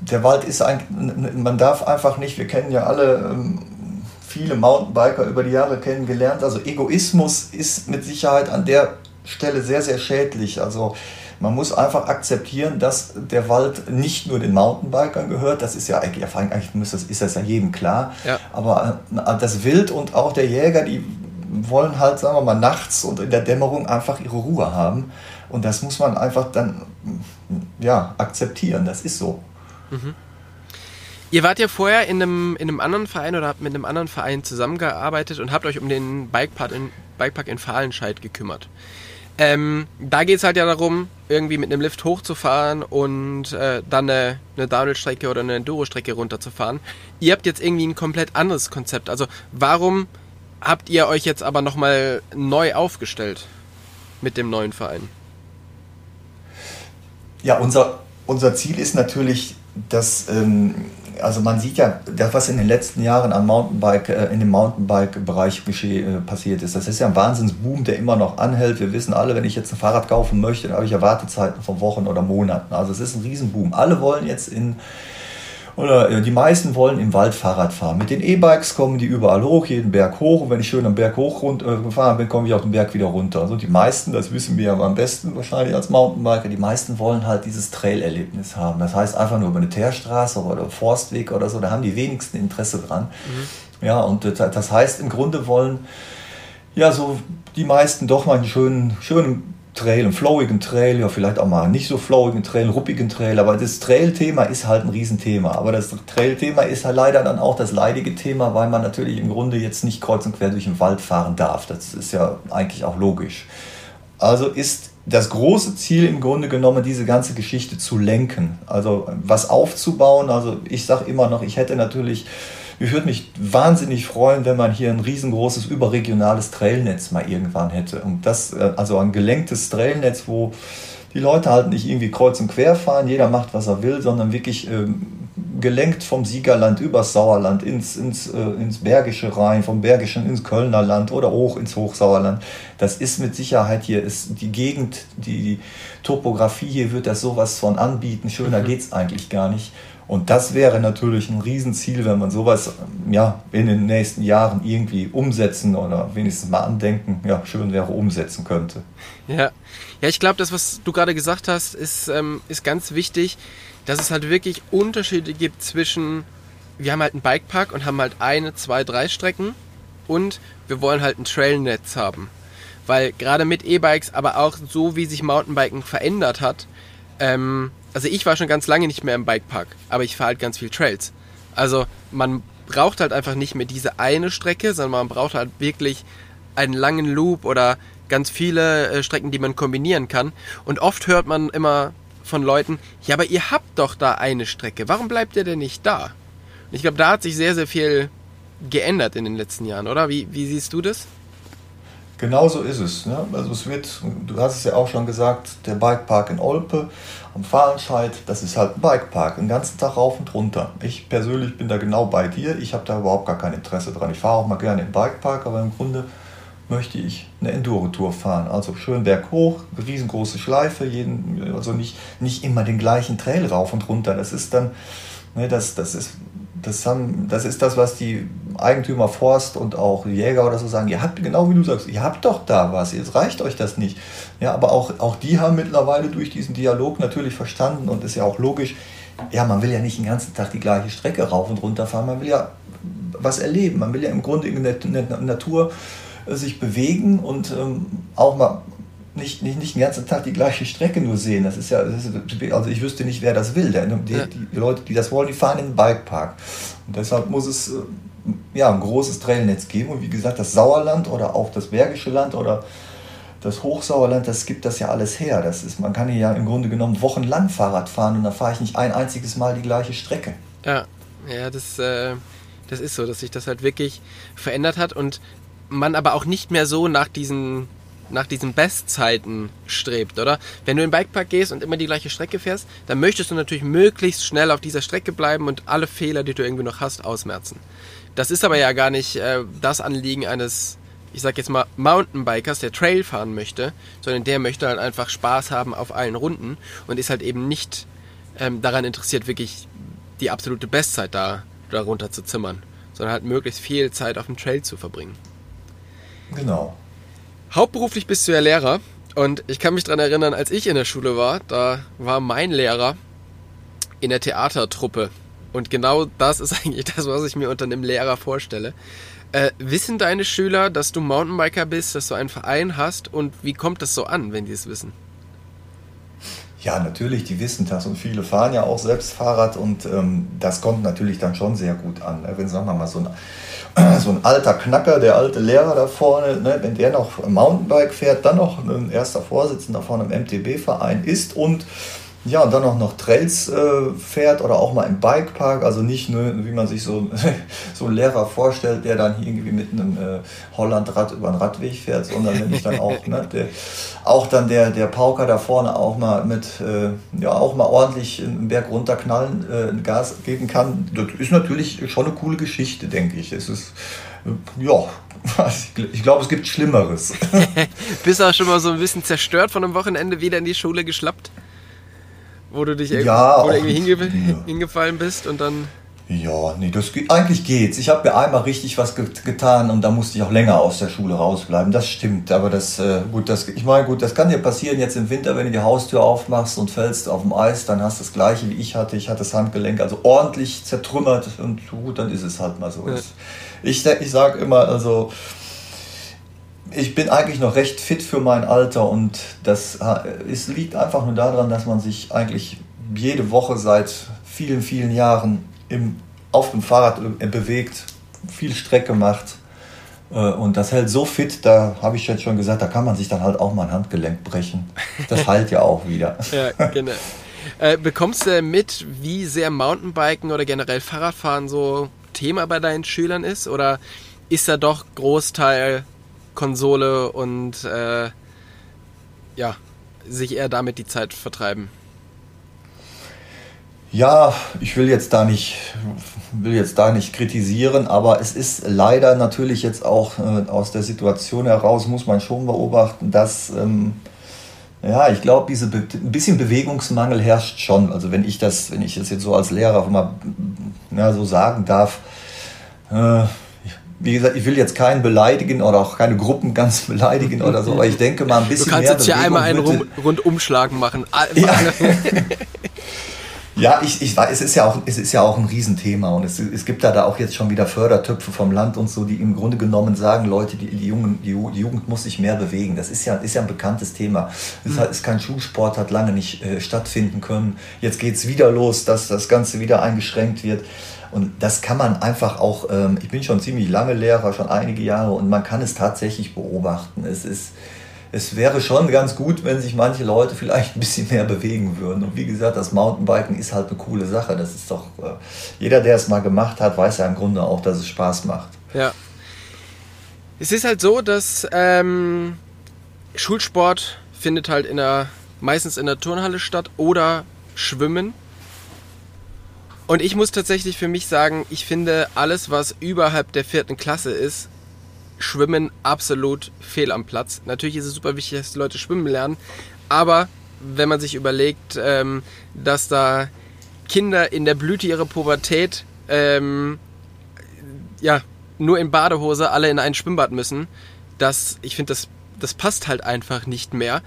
der Wald ist eigentlich, man darf einfach nicht, wir kennen ja alle ähm, viele Mountainbiker über die Jahre kennengelernt. Also Egoismus ist mit Sicherheit an der Stelle sehr, sehr schädlich. Also man muss einfach akzeptieren, dass der Wald nicht nur den Mountainbikern gehört. Das ist ja eigentlich, eigentlich müsste, ist das ja jedem klar. Ja. Aber äh, das Wild und auch der Jäger, die wollen halt, sagen wir mal, nachts und in der Dämmerung einfach ihre Ruhe haben. Und das muss man einfach dann ja, akzeptieren. Das ist so. Mhm. Ihr wart ja vorher in einem, in einem anderen Verein oder habt mit einem anderen Verein zusammengearbeitet und habt euch um den Bikepart in Bikepark in Fahlenscheid gekümmert. Ähm, da geht es halt ja darum, irgendwie mit einem Lift hochzufahren und äh, dann eine, eine Downhill-Strecke oder eine Enduro-Strecke runterzufahren. Ihr habt jetzt irgendwie ein komplett anderes Konzept. Also warum habt ihr euch jetzt aber nochmal neu aufgestellt mit dem neuen Verein? Ja, unser, unser Ziel ist natürlich, dass ähm, also man sieht ja, das, was in den letzten Jahren am Mountainbike, äh, in dem Mountainbike-Bereich äh, passiert ist. Das ist ja ein Wahnsinnsboom, der immer noch anhält. Wir wissen alle, wenn ich jetzt ein Fahrrad kaufen möchte, dann habe ich ja Wartezeiten von Wochen oder Monaten. Also es ist ein Riesenboom. Alle wollen jetzt in oder äh, die meisten wollen im Wald Fahrrad fahren. Mit den E-Bikes kommen die überall hoch, jeden Berg hoch. Und wenn ich schön am Berg hoch äh, gefahren bin, komme ich auf den Berg wieder runter. Also die meisten, das wissen wir aber am besten wahrscheinlich als Mountainbiker, die meisten wollen halt dieses Trail-Erlebnis haben. Das heißt einfach nur über eine Teerstraße oder Forstweg oder so, da haben die wenigsten Interesse dran. Mhm. Ja, und das heißt im Grunde wollen ja so die meisten doch mal einen schönen, schönen Trail, einen flowigen Trail, ja vielleicht auch mal nicht so flowigen Trail, ruppigen Trail, aber das Trail-Thema ist halt ein Riesenthema. Aber das Trail-Thema ist halt leider dann auch das leidige Thema, weil man natürlich im Grunde jetzt nicht kreuz und quer durch den Wald fahren darf. Das ist ja eigentlich auch logisch. Also ist das große Ziel im Grunde genommen, diese ganze Geschichte zu lenken, also was aufzubauen. Also ich sage immer noch, ich hätte natürlich ich würde mich wahnsinnig freuen, wenn man hier ein riesengroßes überregionales Trailnetz mal irgendwann hätte. Und das, äh, also ein gelenktes Trailnetz, wo die Leute halt nicht irgendwie kreuz und quer fahren, jeder macht, was er will, sondern wirklich ähm, gelenkt vom Siegerland übers Sauerland ins, ins, äh, ins Bergische Rhein, vom Bergischen ins Kölner Land oder hoch ins Hochsauerland. Das ist mit Sicherheit hier, ist die Gegend, die, die Topografie hier wird das sowas von anbieten. Schöner mhm. geht es eigentlich gar nicht. Und das wäre natürlich ein Riesenziel, wenn man sowas ja, in den nächsten Jahren irgendwie umsetzen oder wenigstens mal andenken, ja, schön wäre, umsetzen könnte. Ja, ja ich glaube, das, was du gerade gesagt hast, ist, ähm, ist ganz wichtig, dass es halt wirklich Unterschiede gibt zwischen, wir haben halt einen Bikepark und haben halt eine, zwei, drei Strecken und wir wollen halt ein Trailnetz haben. Weil gerade mit E-Bikes, aber auch so wie sich Mountainbiken verändert hat, ähm, also ich war schon ganz lange nicht mehr im Bikepark, aber ich fahre halt ganz viel Trails. Also man braucht halt einfach nicht mehr diese eine Strecke, sondern man braucht halt wirklich einen langen Loop oder ganz viele äh, Strecken, die man kombinieren kann. Und oft hört man immer von Leuten, ja, aber ihr habt doch da eine Strecke, warum bleibt ihr denn nicht da? Und ich glaube, da hat sich sehr, sehr viel geändert in den letzten Jahren, oder? Wie, wie siehst du das? Genau so ist es. Ne? Also es wird, du hast es ja auch schon gesagt, der Bikepark in Olpe am Fahrenscheid, das ist halt ein Bikepark, den ganzen Tag rauf und runter. Ich persönlich bin da genau bei dir, ich habe da überhaupt gar kein Interesse dran. Ich fahre auch mal gerne im Bikepark, aber im Grunde möchte ich eine Enduro-Tour fahren. Also schön berghoch, riesengroße Schleife, jeden, also nicht, nicht immer den gleichen Trail rauf und runter. Das ist dann, ne, das, das ist das, haben, das ist das, was die Eigentümer Forst und auch Jäger oder so sagen. Ihr habt, genau wie du sagst, ihr habt doch da was, jetzt reicht euch das nicht. Ja, aber auch, auch die haben mittlerweile durch diesen Dialog natürlich verstanden und ist ja auch logisch, ja, man will ja nicht den ganzen Tag die gleiche Strecke rauf und runter fahren, man will ja was erleben, man will ja im Grunde in der, Natur äh, sich bewegen und ähm, auch mal nicht, nicht, nicht den ganzen Tag die gleiche Strecke nur sehen. Das ist ja, das ist, also ich wüsste nicht, wer das will. Die, die, die, Leute, die das wollen, die fahren in den Bikepark. Und deshalb muss es äh, ja, ein großes Trailnetz geben. Und wie gesagt, das Sauerland oder auch das Bergische Land oder das Hochsauerland, das gibt das ja alles her. Das ist, man kann hier ja im Grunde genommen wochenlang Fahrrad fahren und da fahre ich nicht ein einziges Mal die gleiche Strecke. Ja, ja, das, äh, das ist so, dass sich das halt wirklich verändert hat und man aber auch nicht mehr so nach diesen nach diesen Bestzeiten strebt, oder? Wenn du in den Bikepark gehst und immer die gleiche Strecke fährst, dann möchtest du natürlich möglichst schnell auf dieser Strecke bleiben und alle Fehler, die du irgendwie noch hast, ausmerzen. Das ist aber ja gar nicht äh, das Anliegen eines, ich sag jetzt mal, Mountainbikers, der Trail fahren möchte, sondern der möchte halt einfach Spaß haben auf allen Runden und ist halt eben nicht ähm, daran interessiert, wirklich die absolute Bestzeit da darunter zu zimmern, sondern halt möglichst viel Zeit auf dem Trail zu verbringen. Genau. Hauptberuflich bist du ja Lehrer und ich kann mich daran erinnern, als ich in der Schule war, da war mein Lehrer in der Theatertruppe. Und genau das ist eigentlich das, was ich mir unter einem Lehrer vorstelle. Äh, wissen deine Schüler, dass du Mountainbiker bist, dass du einen Verein hast und wie kommt das so an, wenn die es wissen? Ja, natürlich, die wissen das und viele fahren ja auch selbst Fahrrad und ähm, das kommt natürlich dann schon sehr gut an. Ne? Wenn, sagen wir mal, so ein, so ein alter Knacker, der alte Lehrer da vorne, ne, wenn der noch Mountainbike fährt, dann noch ein erster Vorsitzender von einem MTB-Verein ist und ja, und dann auch noch Trails äh, fährt oder auch mal im Bikepark, also nicht nur, wie man sich so, so einen Lehrer vorstellt, der dann irgendwie mit einem äh, Hollandrad über den Radweg fährt, sondern wenn ich dann auch, ne, der, auch dann der, der Pauker da vorne auch mal mit, äh, ja, auch mal ordentlich einen Berg runterknallen, äh, Gas geben kann, das ist natürlich schon eine coole Geschichte, denke ich. Es ist, äh, ja, ich glaube, es gibt Schlimmeres. Bist du auch schon mal so ein bisschen zerstört von einem Wochenende wieder in die Schule geschlappt? Wo du dich irgendwie, ja, wo du irgendwie hinge ja. hingefallen bist und dann. Ja, nee, das eigentlich geht's. Ich habe mir einmal richtig was getan und da musste ich auch länger aus der Schule rausbleiben. Das stimmt, aber das äh, gut, das ich meine gut, das kann dir passieren jetzt im Winter, wenn du die Haustür aufmachst und fällst auf dem Eis, dann hast du das gleiche wie ich hatte. Ich hatte das Handgelenk also ordentlich zertrümmert und gut, dann ist es halt mal so. Ja. Ich ich sage immer also ich bin eigentlich noch recht fit für mein Alter und das es liegt einfach nur daran, dass man sich eigentlich jede Woche seit vielen, vielen Jahren im, auf dem Fahrrad äh, bewegt, viel Strecke macht. Äh, und das hält so fit, da habe ich jetzt schon gesagt, da kann man sich dann halt auch mal ein Handgelenk brechen. Das heilt ja auch wieder. ja, genau. Äh, bekommst du mit, wie sehr Mountainbiken oder generell Fahrradfahren so Thema bei deinen Schülern ist? Oder ist da doch Großteil Konsole und äh, ja, sich eher damit die Zeit vertreiben. Ja, ich will jetzt da nicht, will jetzt da nicht kritisieren, aber es ist leider natürlich jetzt auch äh, aus der Situation heraus, muss man schon beobachten, dass, ähm, ja, ich glaube, diese Be ein bisschen Bewegungsmangel herrscht schon. Also wenn ich das, wenn ich das jetzt so als Lehrer mal ja, so sagen darf, äh, wie gesagt, ich will jetzt keinen beleidigen oder auch keine Gruppen ganz beleidigen oder so, aber ich denke mal ein bisschen mehr. Du kannst jetzt hier einmal einen Rum, Rundumschlag machen. Ja. ja, ich, ich weiß, es ist ja auch, es ist ja auch ein Riesenthema und es, es gibt da, da auch jetzt schon wieder Fördertöpfe vom Land und so, die im Grunde genommen sagen, Leute, die, die, Jungen, die, Jugend muss sich mehr bewegen. Das ist ja, ist ja ein bekanntes Thema. Es mhm. ist kein Schulsport, hat lange nicht äh, stattfinden können. Jetzt geht es wieder los, dass das Ganze wieder eingeschränkt wird. Und das kann man einfach auch, ähm, ich bin schon ziemlich lange Lehrer, schon einige Jahre, und man kann es tatsächlich beobachten. Es ist, es wäre schon ganz gut, wenn sich manche Leute vielleicht ein bisschen mehr bewegen würden. Und wie gesagt, das Mountainbiken ist halt eine coole Sache. Das ist doch, äh, jeder, der es mal gemacht hat, weiß ja im Grunde auch, dass es Spaß macht. Ja. Es ist halt so, dass ähm, Schulsport findet halt in der, meistens in der Turnhalle statt oder Schwimmen. Und ich muss tatsächlich für mich sagen, ich finde alles, was überhalb der vierten Klasse ist, Schwimmen absolut fehl am Platz. Natürlich ist es super wichtig, dass die Leute schwimmen lernen, aber wenn man sich überlegt, ähm, dass da Kinder in der Blüte ihrer Pubertät ähm, ja nur in Badehose alle in ein Schwimmbad müssen, das ich finde das das passt halt einfach nicht mehr.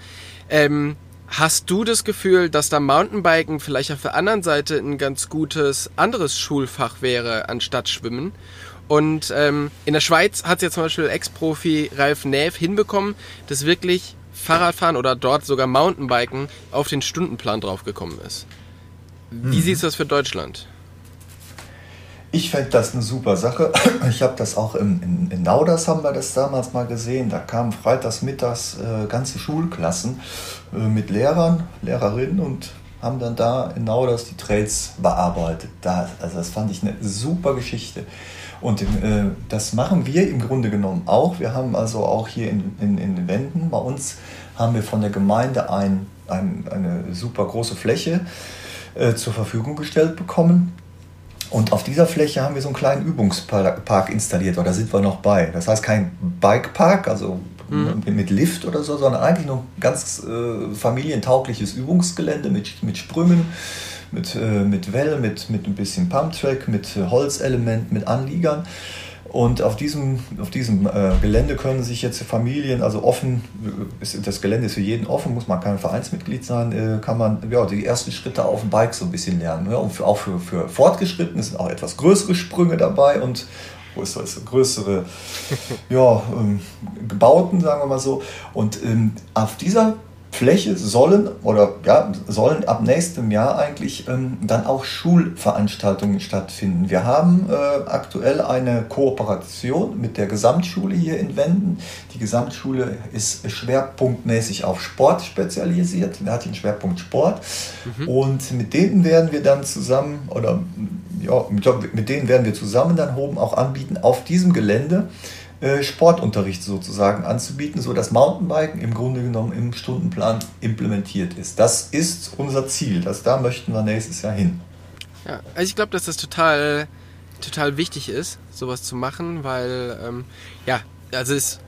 Ähm, Hast du das Gefühl, dass da Mountainbiken vielleicht auf der anderen Seite ein ganz gutes anderes Schulfach wäre anstatt Schwimmen? Und ähm, in der Schweiz hat ja zum Beispiel Ex-Profi Ralf Näf hinbekommen, dass wirklich Fahrradfahren oder dort sogar Mountainbiken auf den Stundenplan draufgekommen ist. Wie mhm. siehst du das für Deutschland? Ich fände das eine super Sache. Ich habe das auch in, in, in Nauders haben wir das damals mal gesehen. Da kamen freitags mittags äh, ganze Schulklassen äh, mit Lehrern, Lehrerinnen und haben dann da in Nauders die Trails bearbeitet. Da, also das fand ich eine super Geschichte. Und äh, das machen wir im Grunde genommen auch. Wir haben also auch hier in, in, in den Wänden, bei uns haben wir von der Gemeinde ein, ein eine super große Fläche äh, zur Verfügung gestellt bekommen und auf dieser Fläche haben wir so einen kleinen Übungspark installiert, oder sind wir noch bei. Das heißt kein Bikepark, also mhm. mit Lift oder so, sondern eigentlich nur ein ganz äh, familientaugliches Übungsgelände mit, mit Sprüngen, mit, äh, mit Well, mit, mit ein bisschen Pumptrack, mit Holzelement, mit Anliegern. Und auf diesem, auf diesem äh, Gelände können sich jetzt Familien, also offen, ist, das Gelände ist für jeden offen, muss man kein Vereinsmitglied sein, äh, kann man ja, die ersten Schritte auf dem Bike so ein bisschen lernen. Ja, und für, auch für, für Fortgeschrittene sind auch etwas größere Sprünge dabei und das, größere ja, ähm, Gebauten, sagen wir mal so. Und ähm, auf dieser Fläche sollen oder ja, sollen ab nächstem Jahr eigentlich ähm, dann auch Schulveranstaltungen stattfinden. Wir haben äh, aktuell eine Kooperation mit der Gesamtschule hier in Wenden. Die Gesamtschule ist schwerpunktmäßig auf Sport spezialisiert. Er hat den Schwerpunkt Sport. Mhm. Und mit denen werden wir dann zusammen oder ja, mit denen werden wir zusammen dann oben auch anbieten auf diesem Gelände Sportunterricht sozusagen anzubieten, sodass Mountainbiken im Grunde genommen im Stundenplan implementiert ist. Das ist unser Ziel, das, da möchten wir nächstes Jahr hin. Ja, also ich glaube, dass das total, total wichtig ist, sowas zu machen, weil, ähm, ja, also es,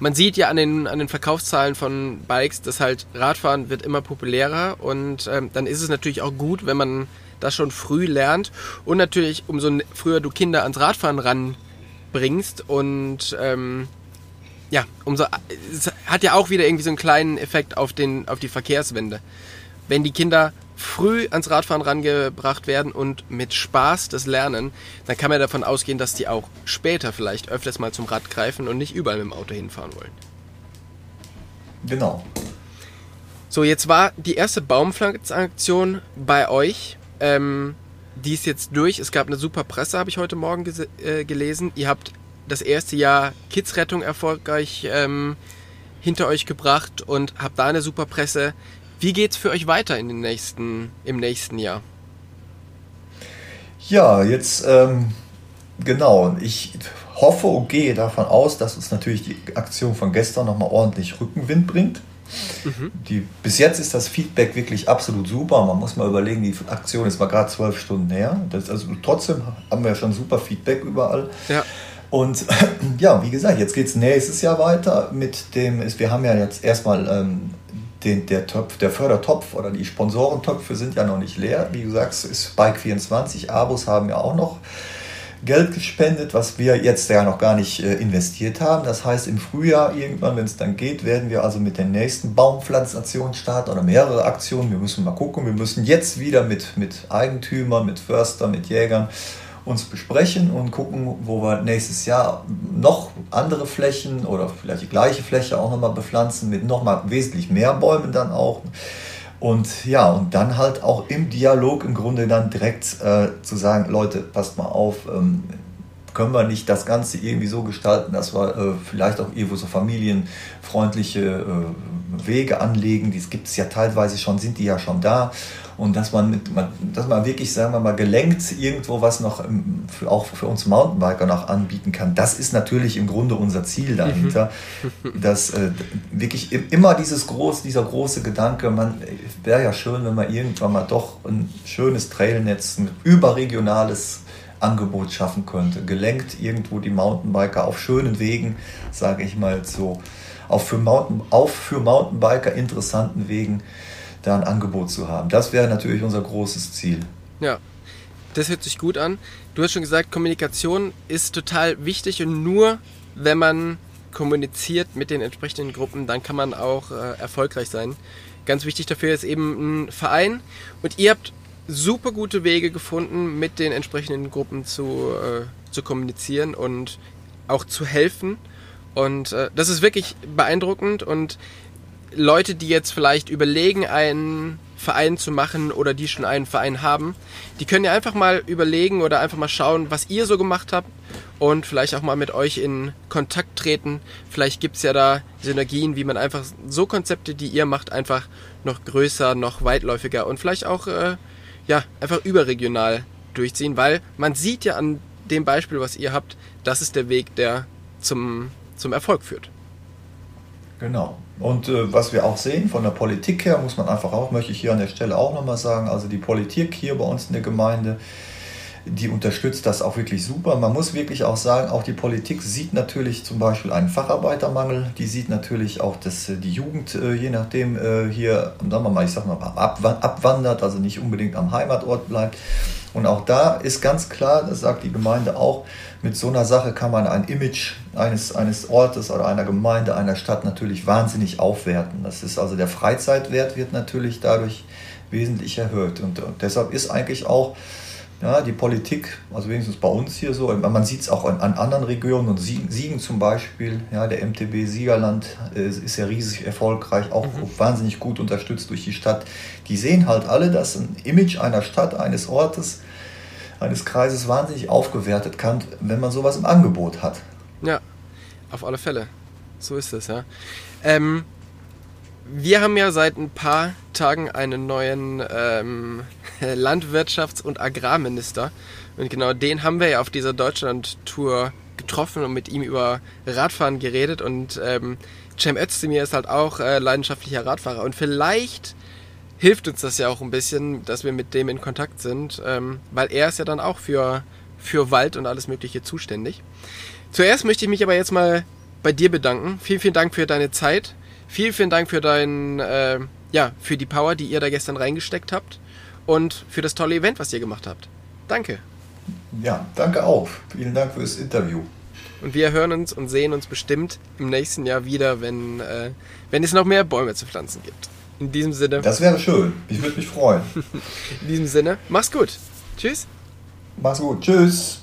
man sieht ja an den, an den Verkaufszahlen von Bikes, dass halt Radfahren wird immer populärer und ähm, dann ist es natürlich auch gut, wenn man das schon früh lernt und natürlich umso früher du Kinder ans Radfahren ran bringst und ähm, ja, umso es hat ja auch wieder irgendwie so einen kleinen Effekt auf den auf die Verkehrswende. Wenn die Kinder früh ans Radfahren rangebracht werden und mit Spaß das lernen, dann kann man davon ausgehen, dass die auch später vielleicht öfters mal zum Rad greifen und nicht überall mit dem Auto hinfahren wollen. Genau. So, jetzt war die erste Baumpflanzaktion bei euch. Ähm, die ist jetzt durch. Es gab eine super Presse, habe ich heute Morgen äh, gelesen. Ihr habt das erste Jahr Kidsrettung erfolgreich ähm, hinter euch gebracht und habt da eine super Presse. Wie geht's für euch weiter in den nächsten, im nächsten Jahr? Ja, jetzt ähm, genau. Ich hoffe und gehe davon aus, dass uns natürlich die Aktion von gestern nochmal ordentlich Rückenwind bringt. Mhm. Die, bis jetzt ist das Feedback wirklich absolut super. Man muss mal überlegen, die Aktion ist mal gerade zwölf Stunden her. Das, also trotzdem haben wir schon super Feedback überall. Ja. Und ja, wie gesagt, jetzt geht es nächstes Jahr weiter mit dem, wir haben ja jetzt erstmal ähm, den, der, Topf, der Fördertopf oder die Sponsorentöpfe sind ja noch nicht leer. Wie du sagst, ist Bike 24, Abos haben ja auch noch Geld gespendet, was wir jetzt ja noch gar nicht äh, investiert haben. Das heißt, im Frühjahr irgendwann, wenn es dann geht, werden wir also mit der nächsten Baumpflanzaktion starten oder mehrere Aktionen. Wir müssen mal gucken. Wir müssen jetzt wieder mit, mit Eigentümern, mit Förstern, mit Jägern uns besprechen und gucken, wo wir nächstes Jahr noch andere Flächen oder vielleicht die gleiche Fläche auch nochmal bepflanzen mit nochmal wesentlich mehr Bäumen dann auch. Und ja, und dann halt auch im Dialog im Grunde dann direkt äh, zu sagen, Leute, passt mal auf, ähm, können wir nicht das Ganze irgendwie so gestalten, dass wir äh, vielleicht auch irgendwo so familienfreundliche äh, Wege anlegen. Die gibt es ja teilweise schon, sind die ja schon da und dass man, mit, dass man wirklich, sagen wir mal, gelenkt irgendwo was noch für, auch für uns Mountainbiker noch anbieten kann. Das ist natürlich im Grunde unser Ziel dahinter, mhm. dass äh, wirklich immer dieses groß, dieser große Gedanke, man wäre ja schön, wenn man irgendwann mal doch ein schönes Trailnetz, ein überregionales Angebot schaffen könnte. Gelenkt irgendwo die Mountainbiker auf schönen Wegen, sage ich mal so, auf für, Mountain, auf für Mountainbiker interessanten Wegen da ein Angebot zu haben. Das wäre natürlich unser großes Ziel. Ja, das hört sich gut an. Du hast schon gesagt, Kommunikation ist total wichtig und nur wenn man kommuniziert mit den entsprechenden Gruppen, dann kann man auch äh, erfolgreich sein. Ganz wichtig dafür ist eben ein Verein und ihr habt super gute Wege gefunden, mit den entsprechenden Gruppen zu, äh, zu kommunizieren und auch zu helfen. Und äh, das ist wirklich beeindruckend und Leute, die jetzt vielleicht überlegen, einen Verein zu machen oder die schon einen Verein haben, die können ja einfach mal überlegen oder einfach mal schauen, was ihr so gemacht habt und vielleicht auch mal mit euch in Kontakt treten. Vielleicht gibt es ja da Synergien, wie man einfach so Konzepte, die ihr macht, einfach noch größer, noch weitläufiger und vielleicht auch äh, ja, einfach überregional durchziehen, weil man sieht ja an dem Beispiel, was ihr habt, das ist der Weg, der zum, zum Erfolg führt. Genau. Und äh, was wir auch sehen von der Politik her, muss man einfach auch, möchte ich hier an der Stelle auch nochmal sagen, also die Politik hier bei uns in der Gemeinde, die unterstützt das auch wirklich super. Man muss wirklich auch sagen, auch die Politik sieht natürlich zum Beispiel einen Facharbeitermangel, die sieht natürlich auch, dass äh, die Jugend, äh, je nachdem, äh, hier, sagen wir mal, ich sag mal, abwandert, also nicht unbedingt am Heimatort bleibt. Und auch da ist ganz klar, das sagt die Gemeinde auch, mit so einer Sache kann man ein Image eines, eines Ortes oder einer Gemeinde, einer Stadt natürlich wahnsinnig aufwerten. Das ist also der Freizeitwert wird natürlich dadurch wesentlich erhöht. Und, und deshalb ist eigentlich auch Ja, die Politik, also wenigstens bei uns hier so, man sieht es auch an, an, anderen Regionen und Siegen, Siegen, zum Beispiel, ja, der MTB Siegerland äh, ist ja riesig erfolgreich, auch mhm. wahnsinnig gut unterstützt durch die Stadt. Die sehen halt alle, dass ein Image einer Stadt, eines Ortes, eines Kreises wahnsinnig aufgewertet kann, wenn man sowas im Angebot hat. Ja, auf alle Fälle. So ist es, ja. Ähm, wir haben ja seit ein paar Tagen einen neuen ähm, Landwirtschafts- und Agrarminister. Und genau den haben wir ja auf dieser Deutschland-Tour getroffen und mit ihm über Radfahren geredet. Und ähm, Cem Özdemir ist halt auch äh, leidenschaftlicher Radfahrer. Und vielleicht hilft uns das ja auch ein bisschen, dass wir mit dem in Kontakt sind, ähm, weil er ist ja dann auch für, für Wald und alles Mögliche zuständig. Zuerst möchte ich mich aber jetzt mal bei dir bedanken. Vielen, vielen Dank für deine Zeit. Vielen, vielen Dank für dein, äh, ja, für die Power, die ihr da gestern reingesteckt habt und für das tolle Event, was ihr gemacht habt. Danke. Ja, danke auch. Vielen Dank für das Interview. Und wir hören uns und sehen uns bestimmt im nächsten Jahr wieder, wenn, äh, wenn es noch mehr Bäume zu pflanzen gibt. In diesem Sinne. Das wäre schön. Ich würde mich freuen. In diesem Sinne, mach's gut. Tschüss. Mach's gut. Tschüss.